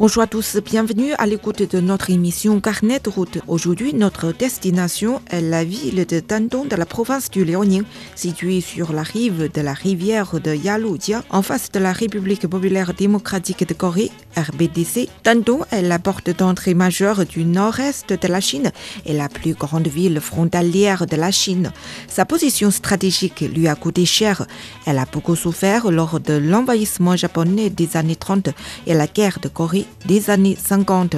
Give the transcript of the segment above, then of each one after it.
Bonjour à tous, bienvenue à l'écoute de notre émission Carnet de route. Aujourd'hui, notre destination est la ville de Dandong de la province du Liaoning, située sur la rive de la rivière de Yalujia, en face de la République populaire démocratique de Corée, RBDC. Dandong est la porte d'entrée majeure du nord-est de la Chine et la plus grande ville frontalière de la Chine. Sa position stratégique lui a coûté cher. Elle a beaucoup souffert lors de l'envahissement japonais des années 30 et la guerre de Corée des années 50.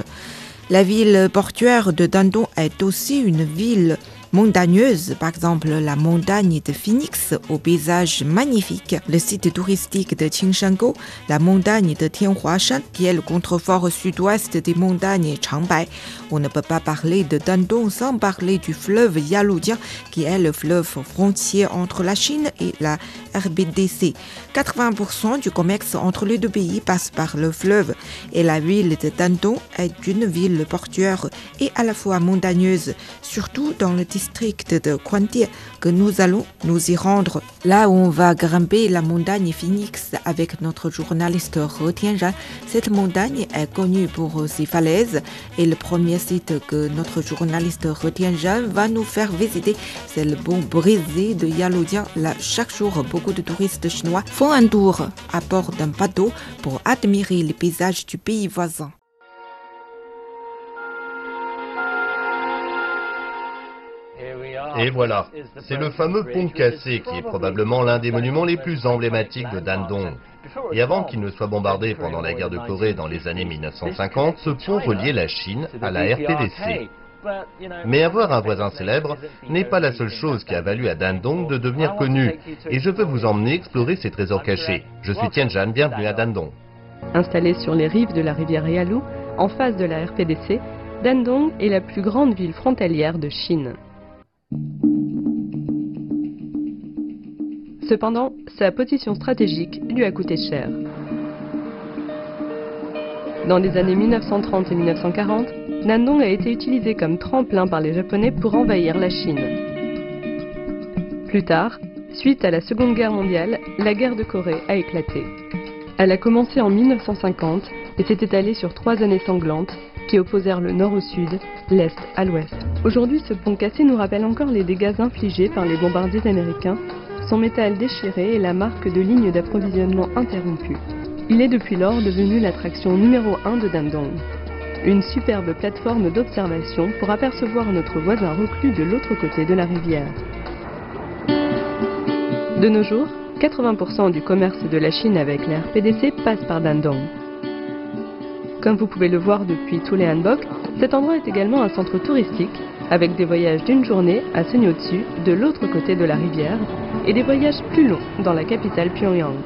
La ville portuaire de Dandong est aussi une ville montagneuse, par exemple la montagne de Phoenix au paysage magnifique, le site touristique de Qingshango, la montagne de Tianhuashan qui est le contrefort sud-ouest des montagnes Changbai. On ne peut pas parler de Dandong sans parler du fleuve Yalujiang qui est le fleuve frontier entre la Chine et la RBDC. 80% du commerce entre les deux pays passe par le fleuve et la ville de Dandong est une ville portuaire et à la fois montagneuse, surtout dans le district de Kwantie que nous allons nous y rendre. Là on va grimper la montagne Phoenix avec notre journaliste He Tianran. Cette montagne est connue pour ses falaises et le premier site que notre journaliste He va nous faire visiter, c'est le bon brisé de Yalujiang. Là, chaque jour, beaucoup de touristes chinois font un tour à bord d'un bateau pour admirer les paysages du pays voisin. Et voilà, c'est le fameux pont cassé qui est probablement l'un des monuments les plus emblématiques de Dandong. Et avant qu'il ne soit bombardé pendant la guerre de Corée dans les années 1950, ce pont reliait la Chine à la RPDC. Mais avoir un voisin célèbre n'est pas la seule chose qui a valu à Dandong de devenir connu. Et je veux vous emmener explorer ses trésors cachés. Je suis Tianjan, bienvenue à Dandong. Installée sur les rives de la rivière Yalu, en face de la RPDC, Dandong est la plus grande ville frontalière de Chine. Cependant, sa position stratégique lui a coûté cher. Dans les années 1930 et 1940, Dandong a été utilisé comme tremplin par les Japonais pour envahir la Chine. Plus tard, suite à la Seconde Guerre mondiale, la guerre de Corée a éclaté. Elle a commencé en 1950 et s'est étalée sur trois années sanglantes qui opposèrent le nord au sud, l'est à l'ouest. Aujourd'hui, ce pont cassé nous rappelle encore les dégâts infligés par les bombardiers américains, son métal déchiré et la marque de lignes d'approvisionnement interrompues. Il est depuis lors devenu l'attraction numéro 1 de Dandong. Une superbe plateforme d'observation pour apercevoir notre voisin reclus de l'autre côté de la rivière. De nos jours, 80% du commerce de la Chine avec la RPDC passe par Dandong. Comme vous pouvez le voir depuis tous les Hanbok, cet endroit est également un centre touristique avec des voyages d'une journée à Senyotsu, de l'autre côté de la rivière, et des voyages plus longs dans la capitale Pyongyang.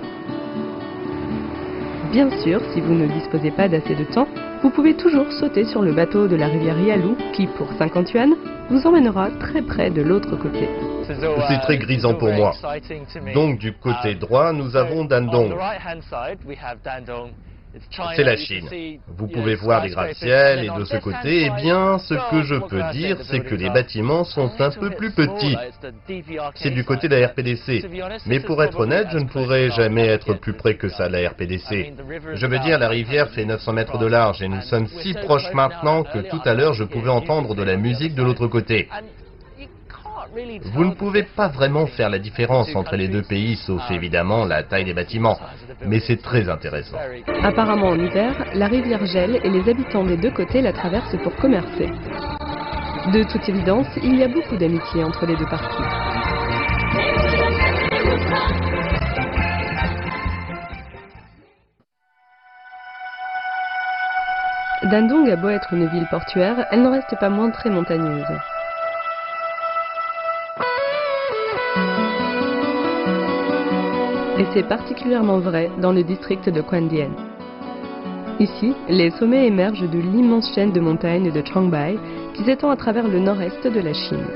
Bien sûr, si vous ne disposez pas d'assez de temps, vous pouvez toujours sauter sur le bateau de la rivière Yalu qui, pour 50 yuan, vous emmènera très près de l'autre côté. C'est très grisant pour moi. Donc du côté droit, nous avons Dandong. C'est la Chine. Vous pouvez voir les gratte-ciel et de ce côté, eh bien, ce que je peux dire, c'est que les bâtiments sont un peu plus petits. C'est du côté de la RPDC. Mais pour être honnête, je ne pourrais jamais être plus près que ça de la RPDC. Je veux dire, la rivière fait 900 mètres de large et nous sommes si proches maintenant que tout à l'heure, je pouvais entendre de la musique de l'autre côté. Vous ne pouvez pas vraiment faire la différence entre les deux pays, sauf évidemment la taille des bâtiments. Mais c'est très intéressant. Apparemment en hiver, la rivière gèle et les habitants des deux côtés la traversent pour commercer. De toute évidence, il y a beaucoup d'amitié entre les deux parties. Dandong a beau être une ville portuaire, elle n'en reste pas moins très montagneuse. Et c'est particulièrement vrai dans le district de Quandian. Ici, les sommets émergent de l'immense chaîne de montagnes de Changbai qui s'étend à travers le nord-est de la Chine.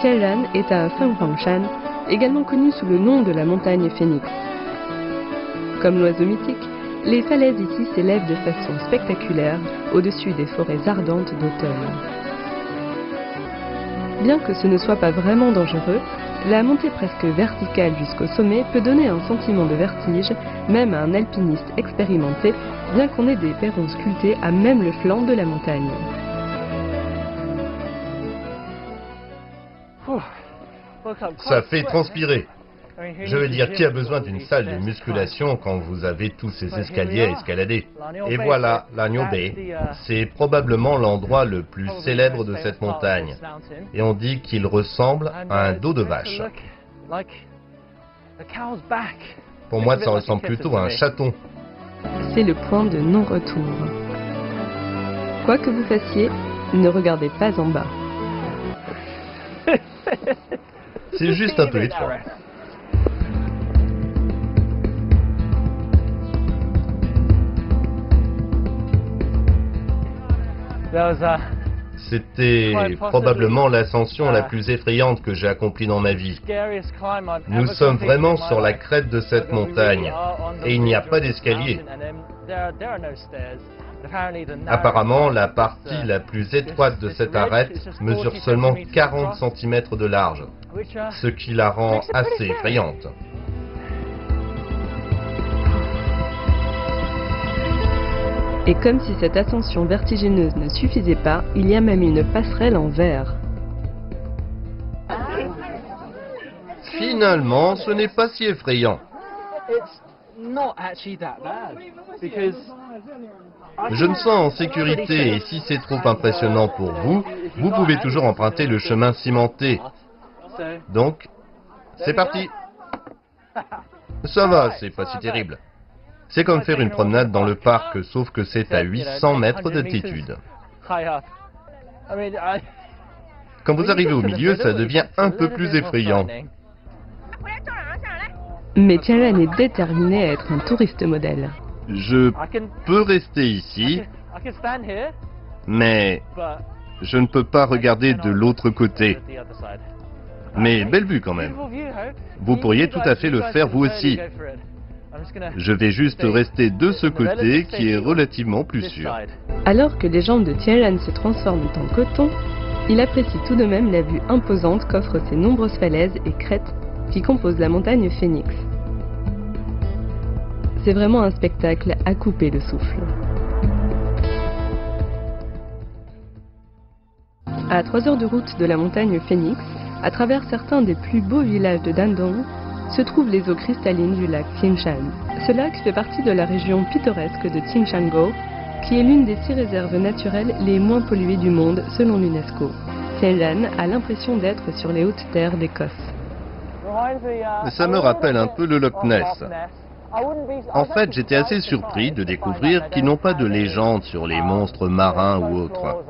Tianran est à Fenghuangshan, également connu sous le nom de la montagne phénix. Comme l'oiseau mythique, les falaises ici s'élèvent de façon spectaculaire au-dessus des forêts ardentes d'automne. Bien que ce ne soit pas vraiment dangereux, la montée presque verticale jusqu'au sommet peut donner un sentiment de vertige, même à un alpiniste expérimenté, bien qu'on ait des perrons sculptés à même le flanc de la montagne. Ça fait transpirer. Je veux dire, qui a besoin d'une salle de musculation quand vous avez tous ces escaliers à escalader Et voilà, l'Agno Bay. C'est probablement l'endroit le plus célèbre de cette montagne. Et on dit qu'il ressemble à un dos de vache. Pour moi, ça ressemble plutôt à un chaton. C'est le point de non-retour. Quoi que vous fassiez, ne regardez pas en bas. C'est juste un peu étroit. C'était probablement l'ascension la plus effrayante que j'ai accomplie dans ma vie. Nous sommes vraiment sur la crête de cette montagne. et il n'y a pas d'escalier. Apparemment, la partie la plus étroite de cette arête mesure seulement 40 cm de large, ce qui la rend assez effrayante. Et comme si cette ascension vertigineuse ne suffisait pas, il y a même une passerelle en verre. Finalement, ce n'est pas si effrayant. Je me sens en sécurité et si c'est trop impressionnant pour vous, vous pouvez toujours emprunter le chemin cimenté. Donc, c'est parti. Ça va, c'est pas si terrible. C'est comme faire une promenade dans le parc, sauf que c'est à 800 mètres d'altitude. Quand vous arrivez au milieu, ça devient un peu plus effrayant. Mais Tianran est déterminé à être un touriste modèle. Je peux rester ici, mais je ne peux pas regarder de l'autre côté. Mais belle vue quand même. Vous pourriez tout à fait le faire vous aussi. Je vais juste rester de ce côté qui est relativement plus sûr. Alors que les jambes de Tianran se transforment en coton, il apprécie tout de même la vue imposante qu'offrent ces nombreuses falaises et crêtes qui composent la montagne Phoenix. C'est vraiment un spectacle à couper le souffle. À 3 heures de route de la montagne Phoenix, à travers certains des plus beaux villages de Dandong, se trouvent les eaux cristallines du lac Tingshan. Ce lac fait partie de la région pittoresque de Tingshango, qui est l'une des six réserves naturelles les moins polluées du monde selon l'UNESCO. Tingshan a l'impression d'être sur les hautes terres d'Écosse. Ça me rappelle un peu le Loch Ness. En fait, j'étais assez surpris de découvrir qu'ils n'ont pas de légende sur les monstres marins ou autres.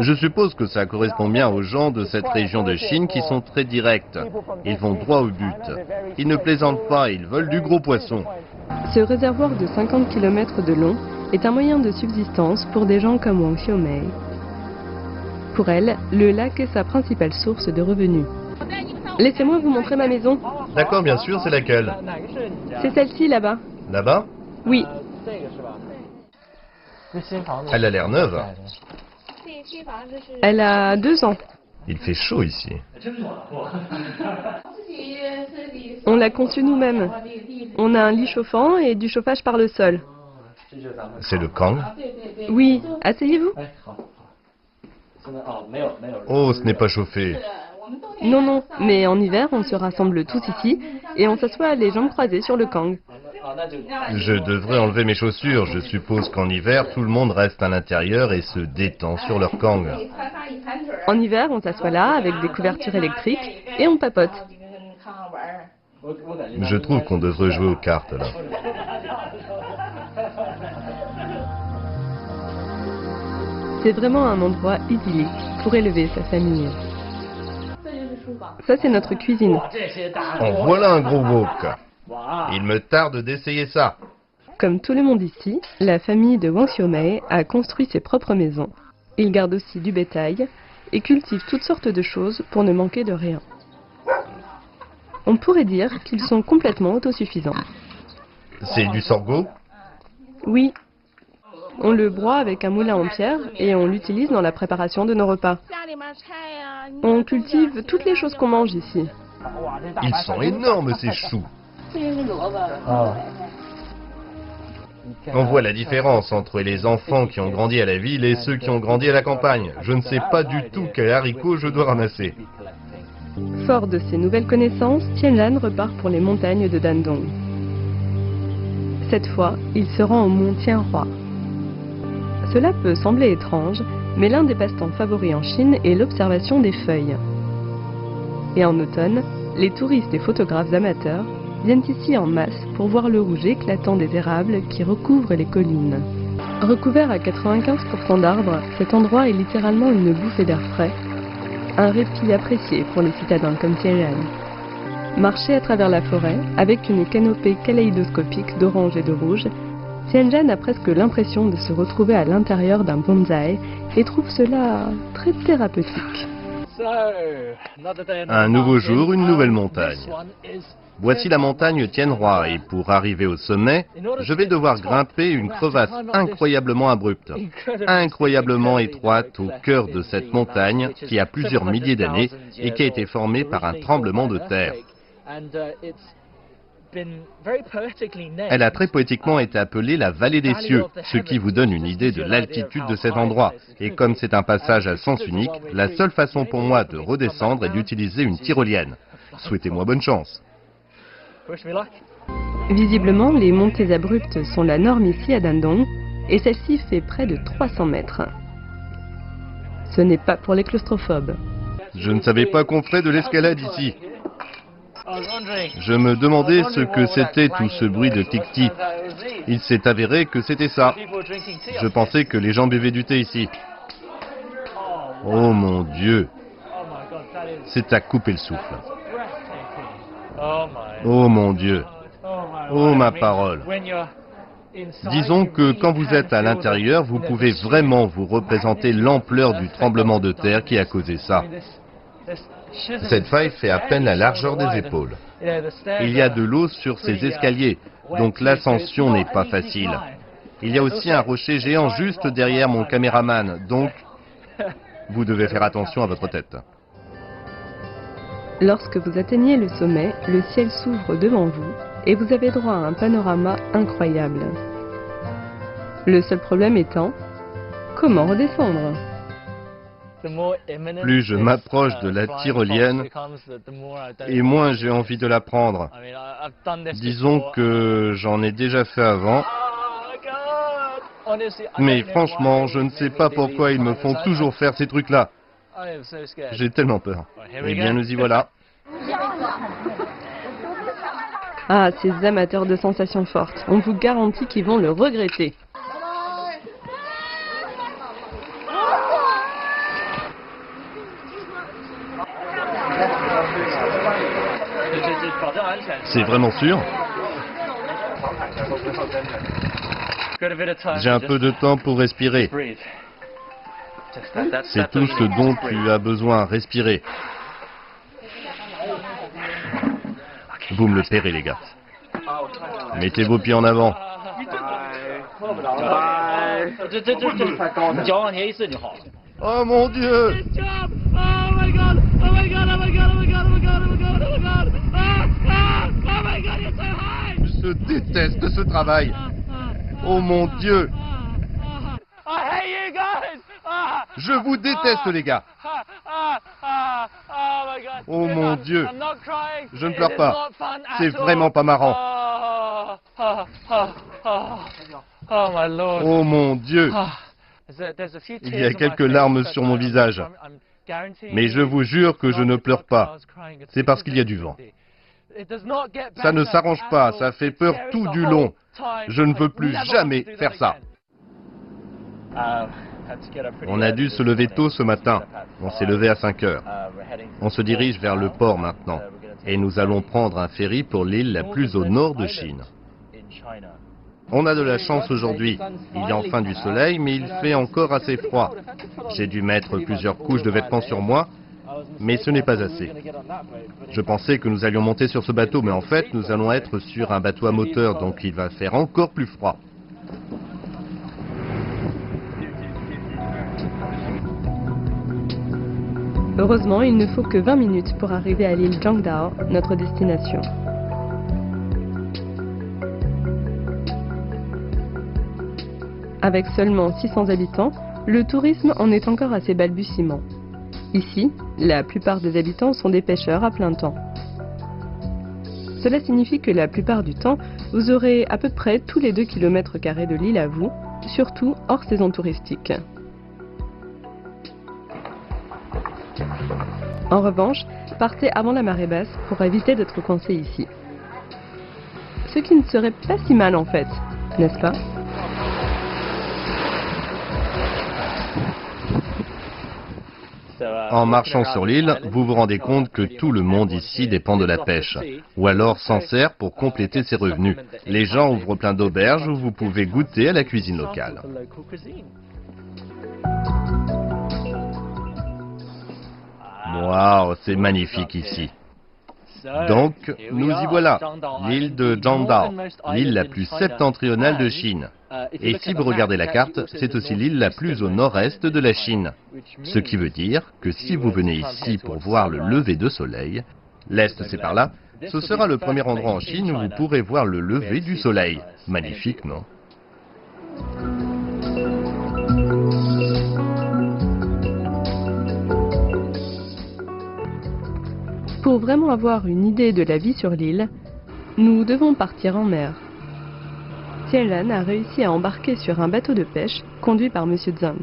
Je suppose que ça correspond bien aux gens de cette région de Chine qui sont très directs. Ils vont droit au but. Ils ne plaisantent pas, ils veulent du gros poisson. Ce réservoir de 50 km de long est un moyen de subsistance pour des gens comme Wang Xiaomei. Pour elle, le lac est sa principale source de revenus. Laissez-moi vous montrer ma maison. D'accord, bien sûr, c'est laquelle? C'est celle-ci là-bas. Là-bas? Oui. Elle a l'air neuve. Elle a deux ans. Il fait chaud ici. On l'a conçue nous-mêmes. On a un lit chauffant et du chauffage par le sol. C'est le Kang Oui, asseyez-vous. Oh, ce n'est pas chauffé. Non, non, mais en hiver, on se rassemble tous ici et on s'assoit les jambes croisées sur le Kang. Je devrais enlever mes chaussures. Je suppose qu'en hiver, tout le monde reste à l'intérieur et se détend sur leur kang. En hiver, on s'assoit là avec des couvertures électriques et on papote. Je trouve qu'on devrait jouer aux cartes là. C'est vraiment un endroit idyllique pour élever sa famille. Ça, c'est notre cuisine. En voilà un gros wok. Il me tarde d'essayer ça. Comme tout le monde ici, la famille de Wang Xiaomei a construit ses propres maisons. Ils gardent aussi du bétail et cultivent toutes sortes de choses pour ne manquer de rien. On pourrait dire qu'ils sont complètement autosuffisants. C'est du sorgho? Oui. On le broie avec un moulin en pierre et on l'utilise dans la préparation de nos repas. On cultive toutes les choses qu'on mange ici. Ils sont énormes ces choux. On voit la différence entre les enfants qui ont grandi à la ville et ceux qui ont grandi à la campagne. Je ne sais pas du tout quel haricot je dois ramasser. Fort de ces nouvelles connaissances, Tianlan repart pour les montagnes de Dandong. Cette fois, il se rend au mont Tianhua. Cela peut sembler étrange, mais l'un des passe-temps favoris en Chine est l'observation des feuilles. Et en automne, les touristes et photographes amateurs viennent ici en masse pour voir le rouge éclatant des érables qui recouvrent les collines. Recouvert à 95% d'arbres, cet endroit est littéralement une bouffée d'air frais, un répit apprécié pour les citadins comme Tianjin. Marcher à travers la forêt, avec une canopée kaléidoscopique d'orange et de rouge, Tianjin a presque l'impression de se retrouver à l'intérieur d'un bonsaï et trouve cela très thérapeutique. Un nouveau jour, une nouvelle montagne. Voici la montagne Tienroi et pour arriver au sommet, je vais devoir grimper une crevasse incroyablement abrupte, incroyablement étroite au cœur de cette montagne qui a plusieurs milliers d'années et qui a été formée par un tremblement de terre. Elle a très poétiquement été appelée la vallée des cieux, ce qui vous donne une idée de l'altitude de cet endroit. Et comme c'est un passage à sens unique, la seule façon pour moi de redescendre est d'utiliser une tyrolienne. Souhaitez-moi bonne chance. Visiblement, les montées abruptes sont la norme ici à Dandong, et celle-ci fait près de 300 mètres. Ce n'est pas pour les claustrophobes. Je ne savais pas qu'on ferait de l'escalade ici. Je me demandais ce que c'était tout ce bruit de tic-tic. Il s'est avéré que c'était ça. Je pensais que les gens buvaient du thé ici. Oh mon Dieu C'est à couper le souffle. Oh mon Dieu Oh ma parole Disons que quand vous êtes à l'intérieur, vous pouvez vraiment vous représenter l'ampleur du tremblement de terre qui a causé ça. Cette faille fait à peine la largeur des épaules. Il y a de l'eau sur ces escaliers, donc l'ascension n'est pas facile. Il y a aussi un rocher géant juste derrière mon caméraman, donc vous devez faire attention à votre tête. Lorsque vous atteignez le sommet, le ciel s'ouvre devant vous et vous avez droit à un panorama incroyable. Le seul problème étant, comment redescendre? Plus je m'approche de la tyrolienne, et moins j'ai envie de la prendre. Disons que j'en ai déjà fait avant. Mais franchement, je ne sais pas pourquoi ils me font toujours faire ces trucs-là. J'ai tellement peur. Eh bien, nous y voilà. Ah, ces amateurs de sensations fortes. On vous garantit qu'ils vont le regretter. C'est vraiment sûr J'ai un peu de temps pour respirer. C'est tout ce dont tu as besoin, respirer. Vous me le paierez, les gars. Mettez vos pieds en avant. Oh mon Dieu déteste ce travail. Oh mon Dieu Je vous déteste, les gars. Oh mon Dieu. Je ne pleure pas. C'est vraiment pas marrant. Oh mon Dieu. Il y a quelques larmes sur mon visage. Mais je vous jure que je ne pleure pas. C'est parce qu'il y a du vent. Ça ne s'arrange pas, ça fait peur tout du long. Je ne veux plus jamais faire ça. On a dû se lever tôt ce matin. On s'est levé à 5 heures. On se dirige vers le port maintenant. Et nous allons prendre un ferry pour l'île la plus au nord de Chine. On a de la chance aujourd'hui. Il y a enfin du soleil, mais il fait encore assez froid. J'ai dû mettre plusieurs couches de vêtements sur moi, mais ce n'est pas assez. Je pensais que nous allions monter sur ce bateau, mais en fait, nous allons être sur un bateau à moteur, donc il va faire encore plus froid. Heureusement, il ne faut que 20 minutes pour arriver à l'île Zhangdao, notre destination. Avec seulement 600 habitants, le tourisme en est encore à ses balbutiements. Ici, la plupart des habitants sont des pêcheurs à plein temps. Cela signifie que la plupart du temps, vous aurez à peu près tous les 2 km de l'île à vous, surtout hors saison touristique. En revanche, partez avant la marée basse pour éviter d'être coincé ici. Ce qui ne serait pas si mal en fait, n'est-ce pas? En marchant sur l'île, vous vous rendez compte que tout le monde ici dépend de la pêche, ou alors s'en sert pour compléter ses revenus. Les gens ouvrent plein d'auberges où vous pouvez goûter à la cuisine locale. Waouh, c'est magnifique ici. Donc, nous y voilà, l'île de Zhangdao, l'île la plus septentrionale de Chine. Et si vous regardez la carte, c'est aussi l'île la plus au nord-est de la Chine. Ce qui veut dire que si vous venez ici pour voir le lever de soleil, l'est c'est par là, ce sera le premier endroit en Chine où vous pourrez voir le lever du soleil. Magnifique, non? Pour vraiment avoir une idée de la vie sur l'île, nous devons partir en mer. Tianlan a réussi à embarquer sur un bateau de pêche conduit par M. Zhang.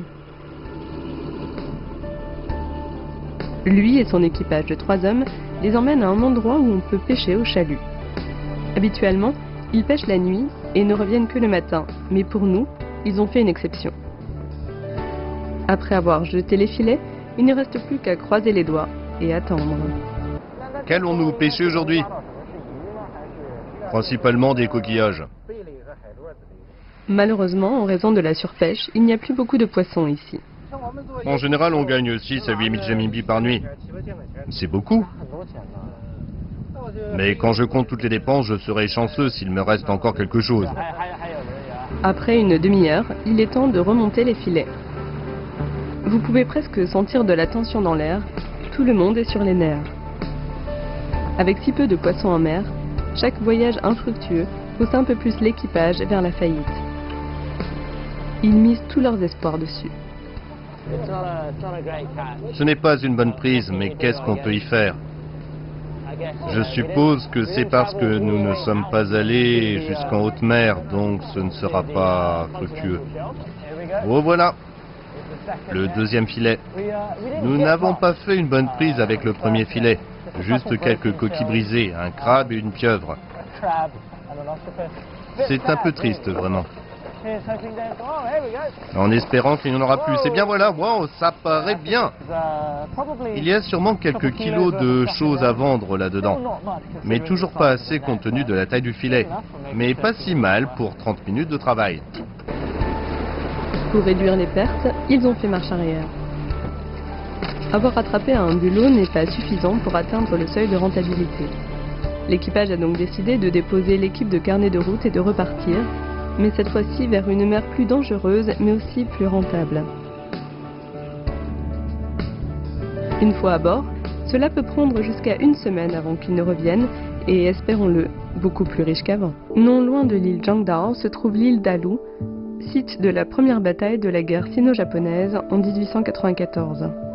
Lui et son équipage de trois hommes les emmènent à un endroit où on peut pêcher au chalut. Habituellement, ils pêchent la nuit et ne reviennent que le matin, mais pour nous, ils ont fait une exception. Après avoir jeté les filets, il ne reste plus qu'à croiser les doigts et attendre. Qu'allons-nous pêcher aujourd'hui Principalement des coquillages. Malheureusement, en raison de la surpêche, il n'y a plus beaucoup de poissons ici. En général, on gagne 6 à 8 000 renminbi par nuit. C'est beaucoup. Mais quand je compte toutes les dépenses, je serai chanceux s'il me reste encore quelque chose. Après une demi-heure, il est temps de remonter les filets. Vous pouvez presque sentir de la tension dans l'air. Tout le monde est sur les nerfs. Avec si peu de poissons en mer, chaque voyage infructueux pousse un peu plus l'équipage vers la faillite. Ils misent tous leurs espoirs dessus. Ce n'est pas une bonne prise, mais qu'est-ce qu'on peut y faire? Je suppose que c'est parce que nous ne sommes pas allés jusqu'en haute mer, donc ce ne sera pas fructueux. Oh voilà Le deuxième filet. Nous n'avons pas fait une bonne prise avec le premier filet. Juste quelques coquilles brisées, un crabe et une pieuvre. C'est un peu triste, vraiment. En espérant qu'il n'y en aura plus. C'est bien voilà, wow, ça paraît bien. Il y a sûrement quelques kilos de choses à vendre là-dedans. Mais toujours pas assez compte tenu de la taille du filet. Mais pas si mal pour 30 minutes de travail. Pour réduire les pertes, ils ont fait marche arrière. Avoir attrapé un bulot n'est pas suffisant pour atteindre le seuil de rentabilité. L'équipage a donc décidé de déposer l'équipe de carnet de route et de repartir, mais cette fois-ci vers une mer plus dangereuse mais aussi plus rentable. Une fois à bord, cela peut prendre jusqu'à une semaine avant qu'ils ne reviennent et, espérons-le, beaucoup plus riche qu'avant. Non loin de l'île Zhangdao se trouve l'île d'Alu, site de la première bataille de la guerre sino-japonaise en 1894.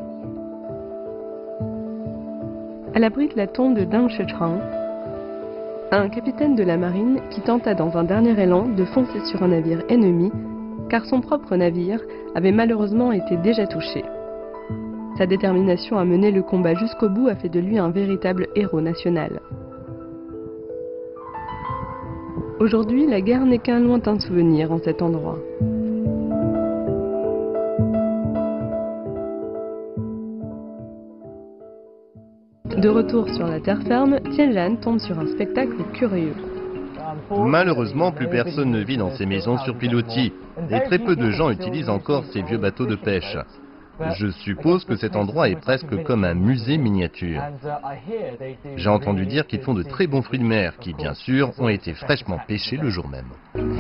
Elle abrite la tombe de Deng Shechang, un capitaine de la marine qui tenta dans un dernier élan de foncer sur un navire ennemi car son propre navire avait malheureusement été déjà touché. Sa détermination à mener le combat jusqu'au bout a fait de lui un véritable héros national. Aujourd'hui, la guerre n'est qu'un lointain souvenir en cet endroit. De retour sur la terre ferme, Tianlan tombe sur un spectacle curieux. Malheureusement, plus personne ne vit dans ces maisons sur pilotis et très peu de gens utilisent encore ces vieux bateaux de pêche. Je suppose que cet endroit est presque comme un musée miniature. J'ai entendu dire qu'ils font de très bons fruits de mer qui, bien sûr, ont été fraîchement pêchés le jour même.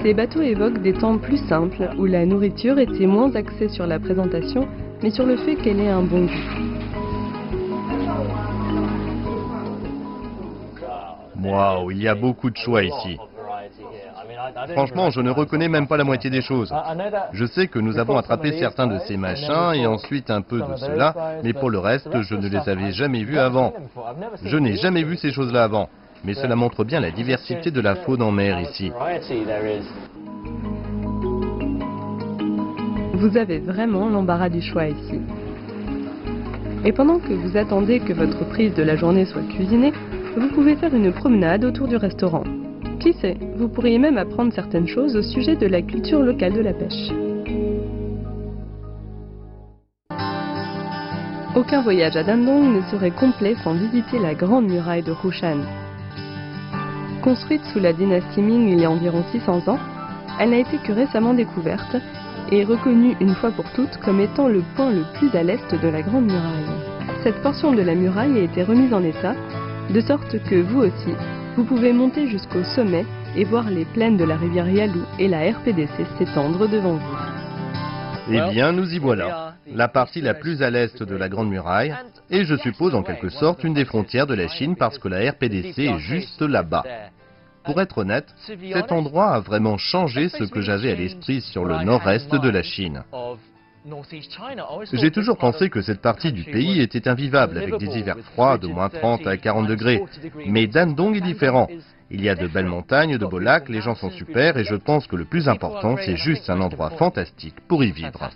Ces bateaux évoquent des temps plus simples où la nourriture était moins axée sur la présentation mais sur le fait qu'elle ait un bon goût. Waouh, il y a beaucoup de choix ici. Franchement, je ne reconnais même pas la moitié des choses. Je sais que nous avons attrapé certains de ces machins et ensuite un peu de cela, mais pour le reste, je ne les avais jamais vus avant. Je n'ai jamais vu ces choses-là avant, mais cela montre bien la diversité de la faune en mer ici. Vous avez vraiment l'embarras du choix ici. Et pendant que vous attendez que votre prise de la journée soit cuisinée, vous pouvez faire une promenade autour du restaurant. Qui sait, vous pourriez même apprendre certaines choses au sujet de la culture locale de la pêche. Aucun voyage à Dandong ne serait complet sans visiter la grande muraille de Hushan. Construite sous la dynastie Ming il y a environ 600 ans, elle n'a été que récemment découverte et reconnue une fois pour toutes comme étant le point le plus à l'est de la grande muraille. Cette portion de la muraille a été remise en état, de sorte que vous aussi, vous pouvez monter jusqu'au sommet et voir les plaines de la rivière Yalou et la RPDC s'étendre devant vous. Eh bien, nous y voilà. La partie la plus à l'est de la Grande Muraille, et je suppose en quelque sorte une des frontières de la Chine parce que la RPDC est juste là-bas. Pour être honnête, cet endroit a vraiment changé ce que j'avais à l'esprit sur le nord-est de la Chine. J'ai toujours pensé que cette partie du pays était invivable avec des hivers froids de moins 30 à 40 degrés. Mais Dandong est différent. Il y a de belles montagnes, de beaux lacs, les gens sont super et je pense que le plus important, c'est juste un endroit fantastique pour y vivre.